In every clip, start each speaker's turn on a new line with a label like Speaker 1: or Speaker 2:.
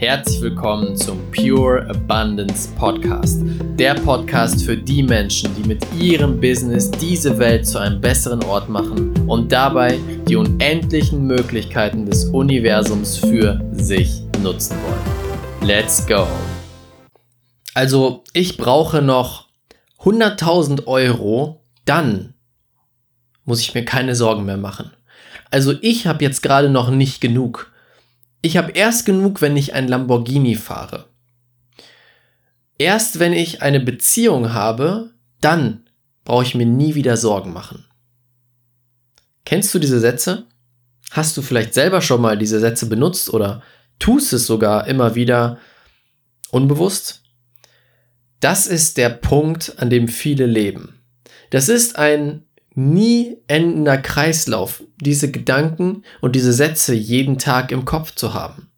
Speaker 1: Herzlich willkommen zum Pure Abundance Podcast. Der Podcast für die Menschen, die mit ihrem Business diese Welt zu einem besseren Ort machen und dabei die unendlichen Möglichkeiten des Universums für sich nutzen wollen. Let's go! Also, ich brauche noch 100.000 Euro, dann muss ich mir keine Sorgen mehr machen. Also, ich habe jetzt gerade noch nicht genug ich habe erst genug, wenn ich ein Lamborghini fahre. Erst wenn ich eine Beziehung habe, dann brauche ich mir nie wieder Sorgen machen. Kennst du diese Sätze? Hast du vielleicht selber schon mal diese Sätze benutzt oder tust es sogar immer wieder unbewusst? Das ist der Punkt, an dem viele leben. Das ist ein nie endender Kreislauf, diese Gedanken und diese Sätze jeden Tag im Kopf zu haben.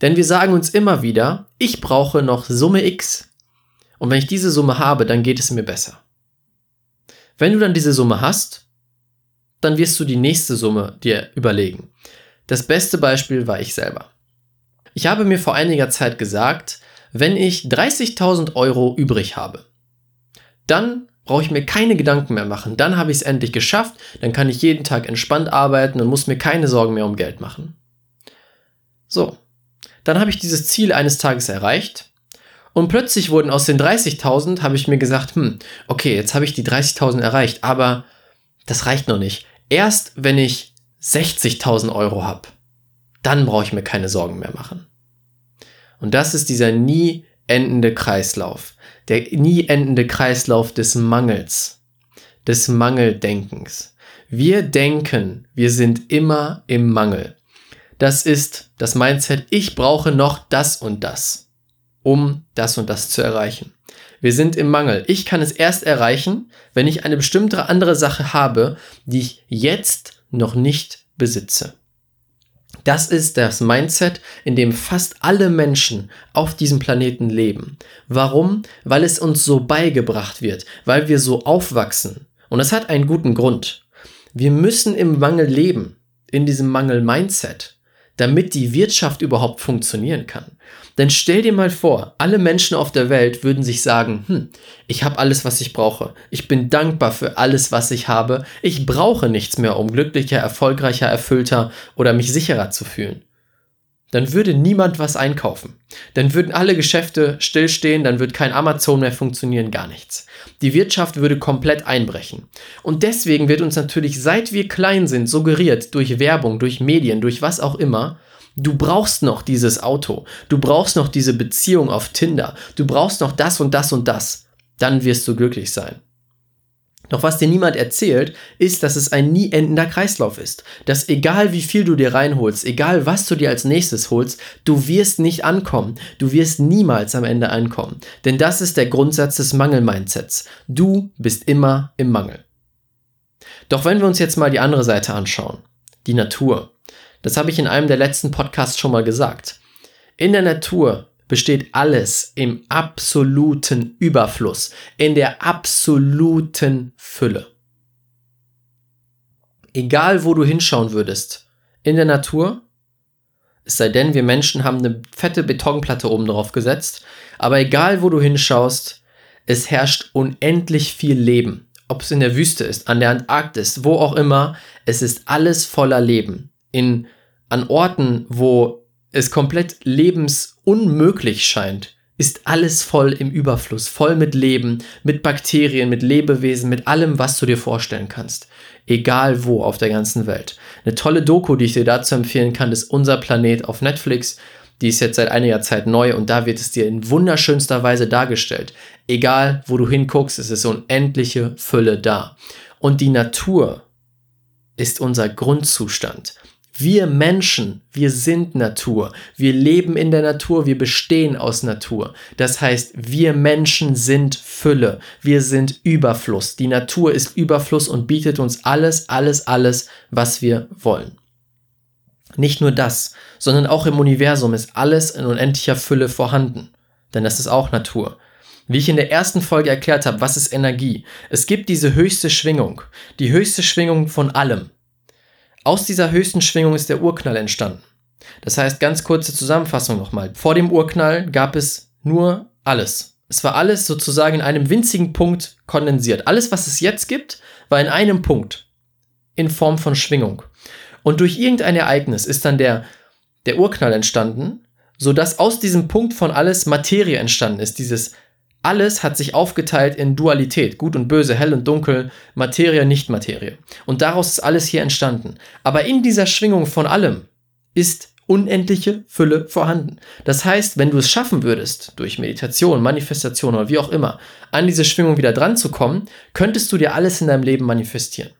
Speaker 1: Denn wir sagen uns immer wieder, ich brauche noch Summe X. Und wenn ich diese Summe habe, dann geht es mir besser. Wenn du dann diese Summe hast, dann wirst du die nächste Summe dir überlegen. Das beste Beispiel war ich selber. Ich habe mir vor einiger Zeit gesagt, wenn ich 30.000 Euro übrig habe, dann brauche ich mir keine Gedanken mehr machen. Dann habe ich es endlich geschafft, dann kann ich jeden Tag entspannt arbeiten und muss mir keine Sorgen mehr um Geld machen. So, dann habe ich dieses Ziel eines Tages erreicht und plötzlich wurden aus den 30.000, habe ich mir gesagt, hm, okay, jetzt habe ich die 30.000 erreicht, aber das reicht noch nicht. Erst wenn ich 60.000 Euro habe, dann brauche ich mir keine Sorgen mehr machen. Und das ist dieser nie endende Kreislauf der nie endende Kreislauf des Mangels, des Mangeldenkens. Wir denken, wir sind immer im Mangel. Das ist das Mindset, ich brauche noch das und das, um das und das zu erreichen. Wir sind im Mangel. Ich kann es erst erreichen, wenn ich eine bestimmte andere Sache habe, die ich jetzt noch nicht besitze. Das ist das Mindset, in dem fast alle Menschen auf diesem Planeten leben. Warum? Weil es uns so beigebracht wird, weil wir so aufwachsen. Und das hat einen guten Grund. Wir müssen im Mangel leben, in diesem Mangel-Mindset damit die Wirtschaft überhaupt funktionieren kann. Denn stell dir mal vor, alle Menschen auf der Welt würden sich sagen, hm, ich habe alles, was ich brauche. Ich bin dankbar für alles, was ich habe. Ich brauche nichts mehr, um glücklicher, erfolgreicher, erfüllter oder mich sicherer zu fühlen dann würde niemand was einkaufen. Dann würden alle Geschäfte stillstehen, dann wird kein Amazon mehr funktionieren, gar nichts. Die Wirtschaft würde komplett einbrechen. Und deswegen wird uns natürlich, seit wir klein sind, suggeriert durch Werbung, durch Medien, durch was auch immer, du brauchst noch dieses Auto, du brauchst noch diese Beziehung auf Tinder, du brauchst noch das und das und das. Dann wirst du glücklich sein. Doch was dir niemand erzählt, ist, dass es ein nie endender Kreislauf ist. Dass egal wie viel du dir reinholst, egal was du dir als nächstes holst, du wirst nicht ankommen. Du wirst niemals am Ende ankommen. Denn das ist der Grundsatz des Mangel-Mindsets. Du bist immer im Mangel. Doch wenn wir uns jetzt mal die andere Seite anschauen, die Natur. Das habe ich in einem der letzten Podcasts schon mal gesagt. In der Natur besteht alles im absoluten Überfluss, in der absoluten Fülle. Egal wo du hinschauen würdest, in der Natur, es sei denn, wir Menschen haben eine fette Betonplatte oben drauf gesetzt, aber egal wo du hinschaust, es herrscht unendlich viel Leben. Ob es in der Wüste ist, an der Antarktis, wo auch immer, es ist alles voller Leben. In, an Orten, wo es komplett lebensunmöglich scheint, ist alles voll im Überfluss, voll mit Leben, mit Bakterien, mit Lebewesen, mit allem, was du dir vorstellen kannst. Egal wo auf der ganzen Welt. Eine tolle Doku, die ich dir dazu empfehlen kann, ist Unser Planet auf Netflix. Die ist jetzt seit einiger Zeit neu und da wird es dir in wunderschönster Weise dargestellt. Egal wo du hinguckst, es ist unendliche Fülle da. Und die Natur ist unser Grundzustand. Wir Menschen, wir sind Natur. Wir leben in der Natur, wir bestehen aus Natur. Das heißt, wir Menschen sind Fülle. Wir sind Überfluss. Die Natur ist Überfluss und bietet uns alles, alles, alles, was wir wollen. Nicht nur das, sondern auch im Universum ist alles in unendlicher Fülle vorhanden. Denn das ist auch Natur. Wie ich in der ersten Folge erklärt habe, was ist Energie? Es gibt diese höchste Schwingung, die höchste Schwingung von allem. Aus dieser höchsten Schwingung ist der Urknall entstanden. Das heißt, ganz kurze Zusammenfassung nochmal. Vor dem Urknall gab es nur alles. Es war alles sozusagen in einem winzigen Punkt kondensiert. Alles, was es jetzt gibt, war in einem Punkt. In Form von Schwingung. Und durch irgendein Ereignis ist dann der, der Urknall entstanden, sodass aus diesem Punkt von alles Materie entstanden ist. Dieses alles hat sich aufgeteilt in Dualität, gut und böse, hell und dunkel, Materie, Nicht-Materie. Und daraus ist alles hier entstanden. Aber in dieser Schwingung von allem ist unendliche Fülle vorhanden. Das heißt, wenn du es schaffen würdest, durch Meditation, Manifestation oder wie auch immer, an diese Schwingung wieder dran zu kommen, könntest du dir alles in deinem Leben manifestieren.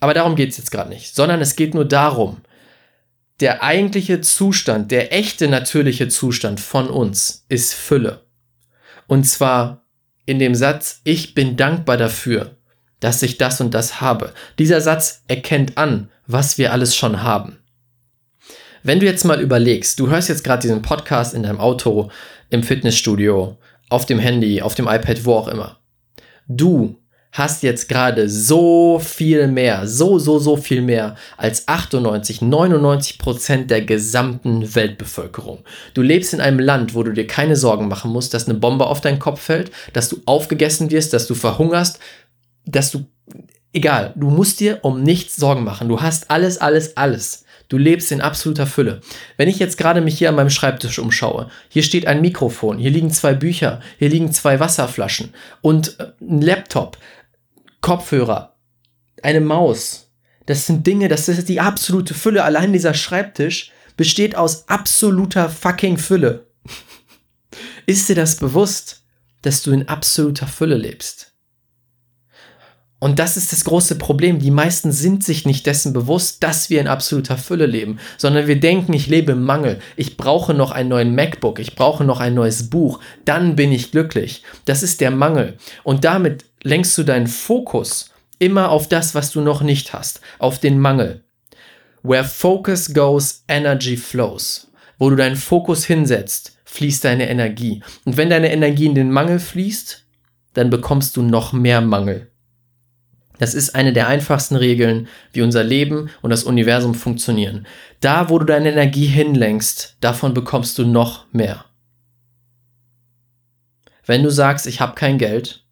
Speaker 1: Aber darum geht es jetzt gerade nicht, sondern es geht nur darum, der eigentliche Zustand, der echte natürliche Zustand von uns ist Fülle. Und zwar in dem Satz, ich bin dankbar dafür, dass ich das und das habe. Dieser Satz erkennt an, was wir alles schon haben. Wenn du jetzt mal überlegst, du hörst jetzt gerade diesen Podcast in deinem Auto, im Fitnessstudio, auf dem Handy, auf dem iPad, wo auch immer. Du hast jetzt gerade so viel mehr, so, so, so viel mehr als 98, 99 Prozent der gesamten Weltbevölkerung. Du lebst in einem Land, wo du dir keine Sorgen machen musst, dass eine Bombe auf deinen Kopf fällt, dass du aufgegessen wirst, dass du verhungerst, dass du, egal, du musst dir um nichts Sorgen machen. Du hast alles, alles, alles. Du lebst in absoluter Fülle. Wenn ich jetzt gerade mich hier an meinem Schreibtisch umschaue, hier steht ein Mikrofon, hier liegen zwei Bücher, hier liegen zwei Wasserflaschen und äh, ein Laptop. Kopfhörer, eine Maus. Das sind Dinge, das ist die absolute Fülle. Allein dieser Schreibtisch besteht aus absoluter fucking Fülle. ist dir das bewusst, dass du in absoluter Fülle lebst? Und das ist das große Problem. Die meisten sind sich nicht dessen bewusst, dass wir in absoluter Fülle leben, sondern wir denken, ich lebe im Mangel. Ich brauche noch einen neuen MacBook, ich brauche noch ein neues Buch, dann bin ich glücklich. Das ist der Mangel. Und damit lenkst du deinen Fokus immer auf das, was du noch nicht hast, auf den Mangel. Where focus goes, energy flows. Wo du deinen Fokus hinsetzt, fließt deine Energie. Und wenn deine Energie in den Mangel fließt, dann bekommst du noch mehr Mangel. Das ist eine der einfachsten Regeln, wie unser Leben und das Universum funktionieren. Da, wo du deine Energie hinlenkst, davon bekommst du noch mehr. Wenn du sagst, ich habe kein Geld,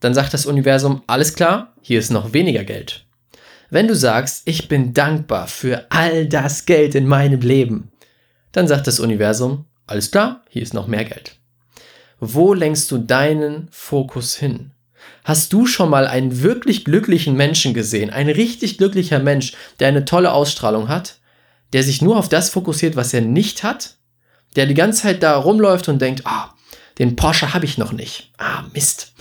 Speaker 1: dann sagt das Universum, alles klar, hier ist noch weniger Geld. Wenn du sagst, ich bin dankbar für all das Geld in meinem Leben, dann sagt das Universum, alles klar, hier ist noch mehr Geld. Wo lenkst du deinen Fokus hin? Hast du schon mal einen wirklich glücklichen Menschen gesehen? Ein richtig glücklicher Mensch, der eine tolle Ausstrahlung hat, der sich nur auf das fokussiert, was er nicht hat, der die ganze Zeit da rumläuft und denkt, ah, den Porsche habe ich noch nicht. Ah, Mist.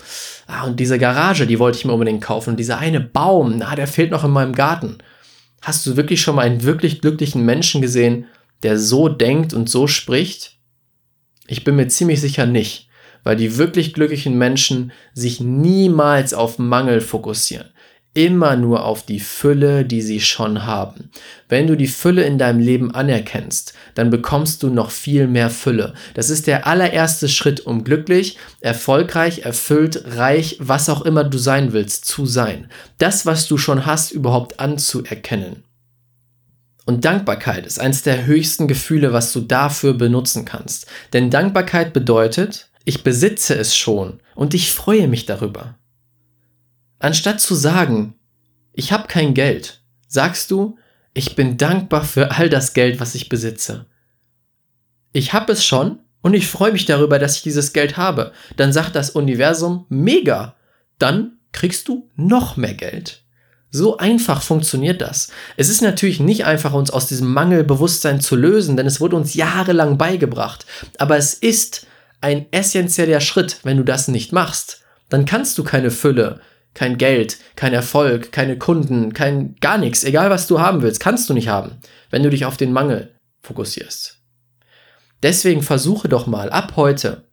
Speaker 1: Ah, und diese Garage, die wollte ich mir unbedingt kaufen. Und dieser eine Baum, na, der fehlt noch in meinem Garten. Hast du wirklich schon mal einen wirklich glücklichen Menschen gesehen, der so denkt und so spricht? Ich bin mir ziemlich sicher nicht, weil die wirklich glücklichen Menschen sich niemals auf Mangel fokussieren immer nur auf die Fülle, die sie schon haben. Wenn du die Fülle in deinem Leben anerkennst, dann bekommst du noch viel mehr Fülle. Das ist der allererste Schritt, um glücklich, erfolgreich, erfüllt, reich, was auch immer du sein willst, zu sein. Das, was du schon hast, überhaupt anzuerkennen. Und Dankbarkeit ist eines der höchsten Gefühle, was du dafür benutzen kannst. Denn Dankbarkeit bedeutet, ich besitze es schon und ich freue mich darüber. Anstatt zu sagen, ich habe kein Geld, sagst du, ich bin dankbar für all das Geld, was ich besitze. Ich habe es schon und ich freue mich darüber, dass ich dieses Geld habe. Dann sagt das Universum, mega. Dann kriegst du noch mehr Geld. So einfach funktioniert das. Es ist natürlich nicht einfach, uns aus diesem Mangelbewusstsein zu lösen, denn es wurde uns jahrelang beigebracht. Aber es ist ein essentieller Schritt, wenn du das nicht machst. Dann kannst du keine Fülle, kein Geld, kein Erfolg, keine Kunden, kein gar nichts, egal was du haben willst, kannst du nicht haben, wenn du dich auf den Mangel fokussierst. Deswegen versuche doch mal ab heute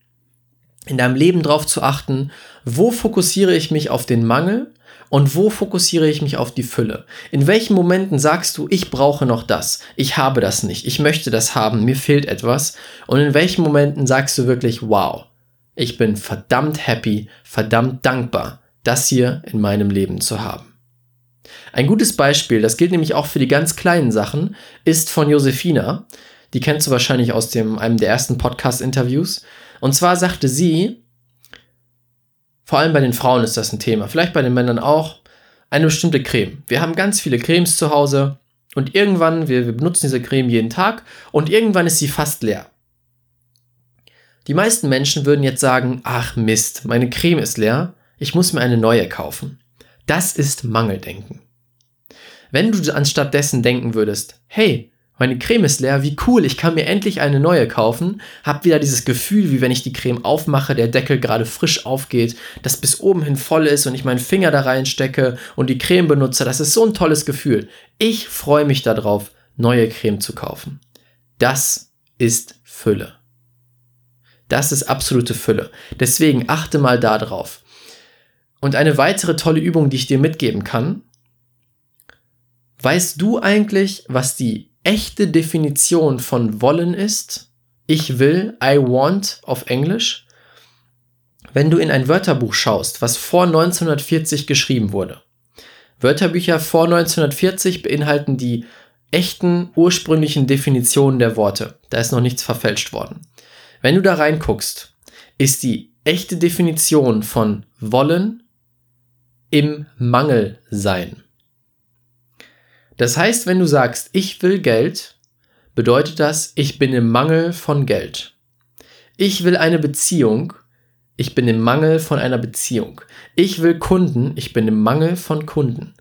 Speaker 1: in deinem Leben darauf zu achten, wo fokussiere ich mich auf den Mangel und wo fokussiere ich mich auf die Fülle? In welchen Momenten sagst du, ich brauche noch das, ich habe das nicht, ich möchte das haben, mir fehlt etwas? Und in welchen Momenten sagst du wirklich, wow, ich bin verdammt happy, verdammt dankbar, das hier in meinem Leben zu haben. Ein gutes Beispiel, das gilt nämlich auch für die ganz kleinen Sachen, ist von Josefina. Die kennst du wahrscheinlich aus dem, einem der ersten Podcast-Interviews. Und zwar sagte sie, vor allem bei den Frauen ist das ein Thema, vielleicht bei den Männern auch, eine bestimmte Creme. Wir haben ganz viele Cremes zu Hause und irgendwann, wir, wir benutzen diese Creme jeden Tag und irgendwann ist sie fast leer. Die meisten Menschen würden jetzt sagen, ach Mist, meine Creme ist leer, ich muss mir eine neue kaufen. Das ist Mangeldenken. Wenn du anstatt dessen denken würdest, hey, meine Creme ist leer, wie cool, ich kann mir endlich eine neue kaufen. Hab wieder dieses Gefühl, wie wenn ich die Creme aufmache, der Deckel gerade frisch aufgeht, das bis oben hin voll ist und ich meinen Finger da reinstecke und die Creme benutze. Das ist so ein tolles Gefühl. Ich freue mich darauf, neue Creme zu kaufen. Das ist Fülle. Das ist absolute Fülle. Deswegen achte mal da drauf. Und eine weitere tolle Übung, die ich dir mitgeben kann. Weißt du eigentlich, was die echte Definition von wollen ist, ich will, I want auf Englisch, wenn du in ein Wörterbuch schaust, was vor 1940 geschrieben wurde. Wörterbücher vor 1940 beinhalten die echten ursprünglichen Definitionen der Worte. Da ist noch nichts verfälscht worden. Wenn du da reinguckst, ist die echte Definition von wollen im Mangel sein. Das heißt, wenn du sagst, ich will Geld, bedeutet das, ich bin im Mangel von Geld. Ich will eine Beziehung, ich bin im Mangel von einer Beziehung. Ich will Kunden, ich bin im Mangel von Kunden.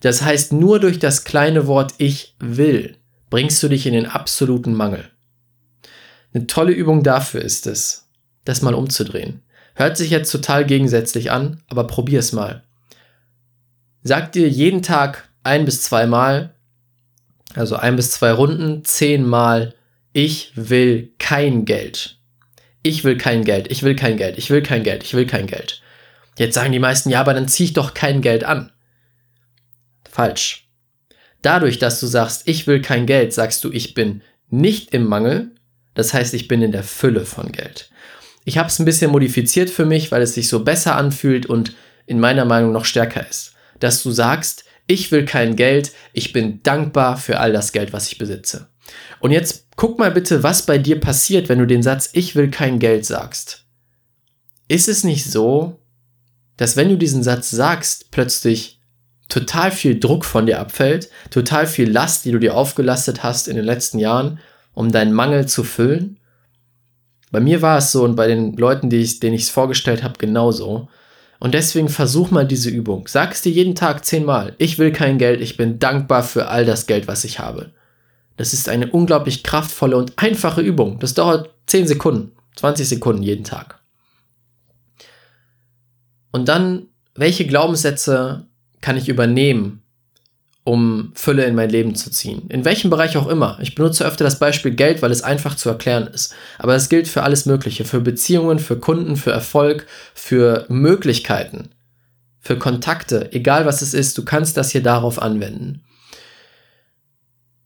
Speaker 1: Das heißt, nur durch das kleine Wort ich will bringst du dich in den absoluten Mangel. Eine tolle Übung dafür ist es, das mal umzudrehen. Hört sich jetzt total gegensätzlich an, aber probier es mal. Sag dir jeden Tag, ein bis zweimal, also ein bis zwei Runden, zehnmal, ich will kein Geld. Ich will kein Geld, ich will kein Geld, ich will kein Geld, ich will kein Geld. Jetzt sagen die meisten, ja, aber dann zieh ich doch kein Geld an. Falsch. Dadurch, dass du sagst, ich will kein Geld, sagst du, ich bin nicht im Mangel. Das heißt, ich bin in der Fülle von Geld. Ich habe es ein bisschen modifiziert für mich, weil es sich so besser anfühlt und in meiner Meinung noch stärker ist. Dass du sagst, ich will kein Geld, ich bin dankbar für all das Geld, was ich besitze. Und jetzt guck mal bitte, was bei dir passiert, wenn du den Satz Ich will kein Geld sagst. Ist es nicht so, dass wenn du diesen Satz sagst, plötzlich total viel Druck von dir abfällt, total viel Last, die du dir aufgelastet hast in den letzten Jahren, um deinen Mangel zu füllen? Bei mir war es so und bei den Leuten, die ich, denen ich es vorgestellt habe, genauso. Und deswegen versuch mal diese Übung. Sag es dir jeden Tag zehnmal. Ich will kein Geld, ich bin dankbar für all das Geld, was ich habe. Das ist eine unglaublich kraftvolle und einfache Übung. Das dauert 10 Sekunden, 20 Sekunden jeden Tag. Und dann, welche Glaubenssätze kann ich übernehmen, um Fülle in mein Leben zu ziehen. In welchem Bereich auch immer. Ich benutze öfter das Beispiel Geld, weil es einfach zu erklären ist. Aber es gilt für alles Mögliche. Für Beziehungen, für Kunden, für Erfolg, für Möglichkeiten, für Kontakte. Egal was es ist, du kannst das hier darauf anwenden.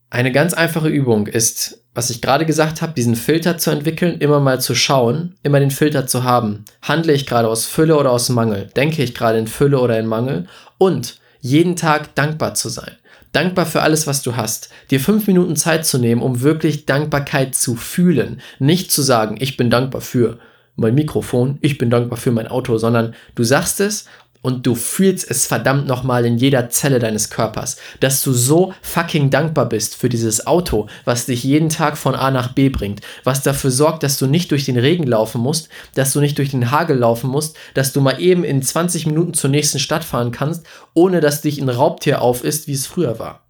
Speaker 1: Eine ganz einfache Übung ist, was ich gerade gesagt habe, diesen Filter zu entwickeln, immer mal zu schauen, immer den Filter zu haben. Handle ich gerade aus Fülle oder aus Mangel? Denke ich gerade in Fülle oder in Mangel? Und jeden Tag dankbar zu sein. Dankbar für alles, was du hast. Dir fünf Minuten Zeit zu nehmen, um wirklich Dankbarkeit zu fühlen. Nicht zu sagen, ich bin dankbar für mein Mikrofon, ich bin dankbar für mein Auto, sondern du sagst es und du fühlst es verdammt nochmal in jeder Zelle deines Körpers, dass du so fucking dankbar bist für dieses Auto, was dich jeden Tag von A nach B bringt, was dafür sorgt, dass du nicht durch den Regen laufen musst, dass du nicht durch den Hagel laufen musst, dass du mal eben in 20 Minuten zur nächsten Stadt fahren kannst, ohne dass dich ein Raubtier auf ist, wie es früher war.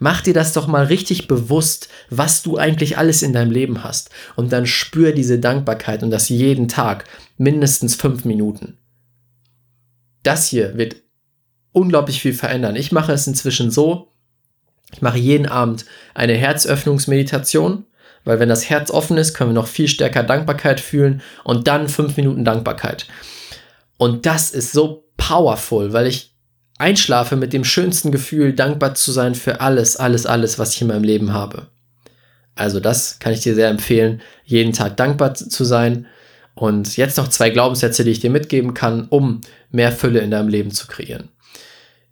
Speaker 1: Mach dir das doch mal richtig bewusst, was du eigentlich alles in deinem Leben hast. Und dann spür diese Dankbarkeit und das jeden Tag, mindestens fünf Minuten das hier wird unglaublich viel verändern. Ich mache es inzwischen so, ich mache jeden Abend eine Herzöffnungsmeditation, weil wenn das Herz offen ist, können wir noch viel stärker Dankbarkeit fühlen und dann fünf Minuten Dankbarkeit. Und das ist so powerful, weil ich einschlafe mit dem schönsten Gefühl, dankbar zu sein für alles, alles, alles, was ich in meinem Leben habe. Also das kann ich dir sehr empfehlen, jeden Tag dankbar zu sein und jetzt noch zwei Glaubenssätze, die ich dir mitgeben kann, um mehr Fülle in deinem Leben zu kreieren.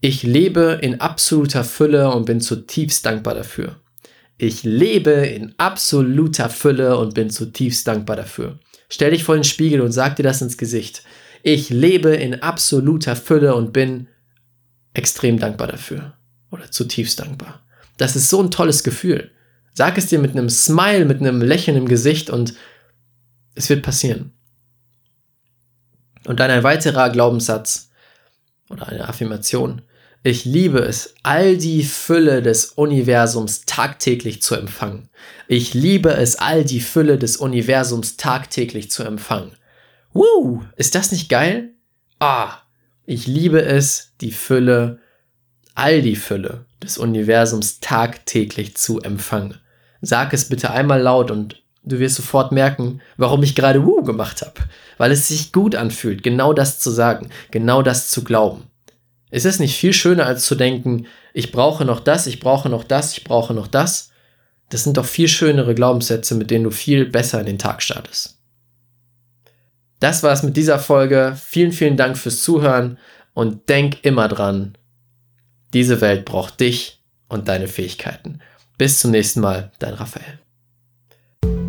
Speaker 1: Ich lebe in absoluter Fülle und bin zutiefst dankbar dafür. Ich lebe in absoluter Fülle und bin zutiefst dankbar dafür. Stell dich vor den Spiegel und sag dir das ins Gesicht. Ich lebe in absoluter Fülle und bin extrem dankbar dafür. Oder zutiefst dankbar. Das ist so ein tolles Gefühl. Sag es dir mit einem Smile, mit einem Lächeln im Gesicht und es wird passieren. Und dann ein weiterer Glaubenssatz oder eine Affirmation. Ich liebe es, all die Fülle des Universums tagtäglich zu empfangen. Ich liebe es, all die Fülle des Universums tagtäglich zu empfangen. Woo, ist das nicht geil? Ah, ich liebe es, die Fülle, all die Fülle des Universums tagtäglich zu empfangen. Sag es bitte einmal laut und du wirst sofort merken, warum ich gerade Woo gemacht habe. Weil es sich gut anfühlt, genau das zu sagen, genau das zu glauben. Ist es nicht viel schöner, als zu denken, ich brauche noch das, ich brauche noch das, ich brauche noch das? Das sind doch viel schönere Glaubenssätze, mit denen du viel besser in den Tag startest. Das war's mit dieser Folge. Vielen, vielen Dank fürs Zuhören und denk immer dran, diese Welt braucht dich und deine Fähigkeiten. Bis zum nächsten Mal, dein Raphael.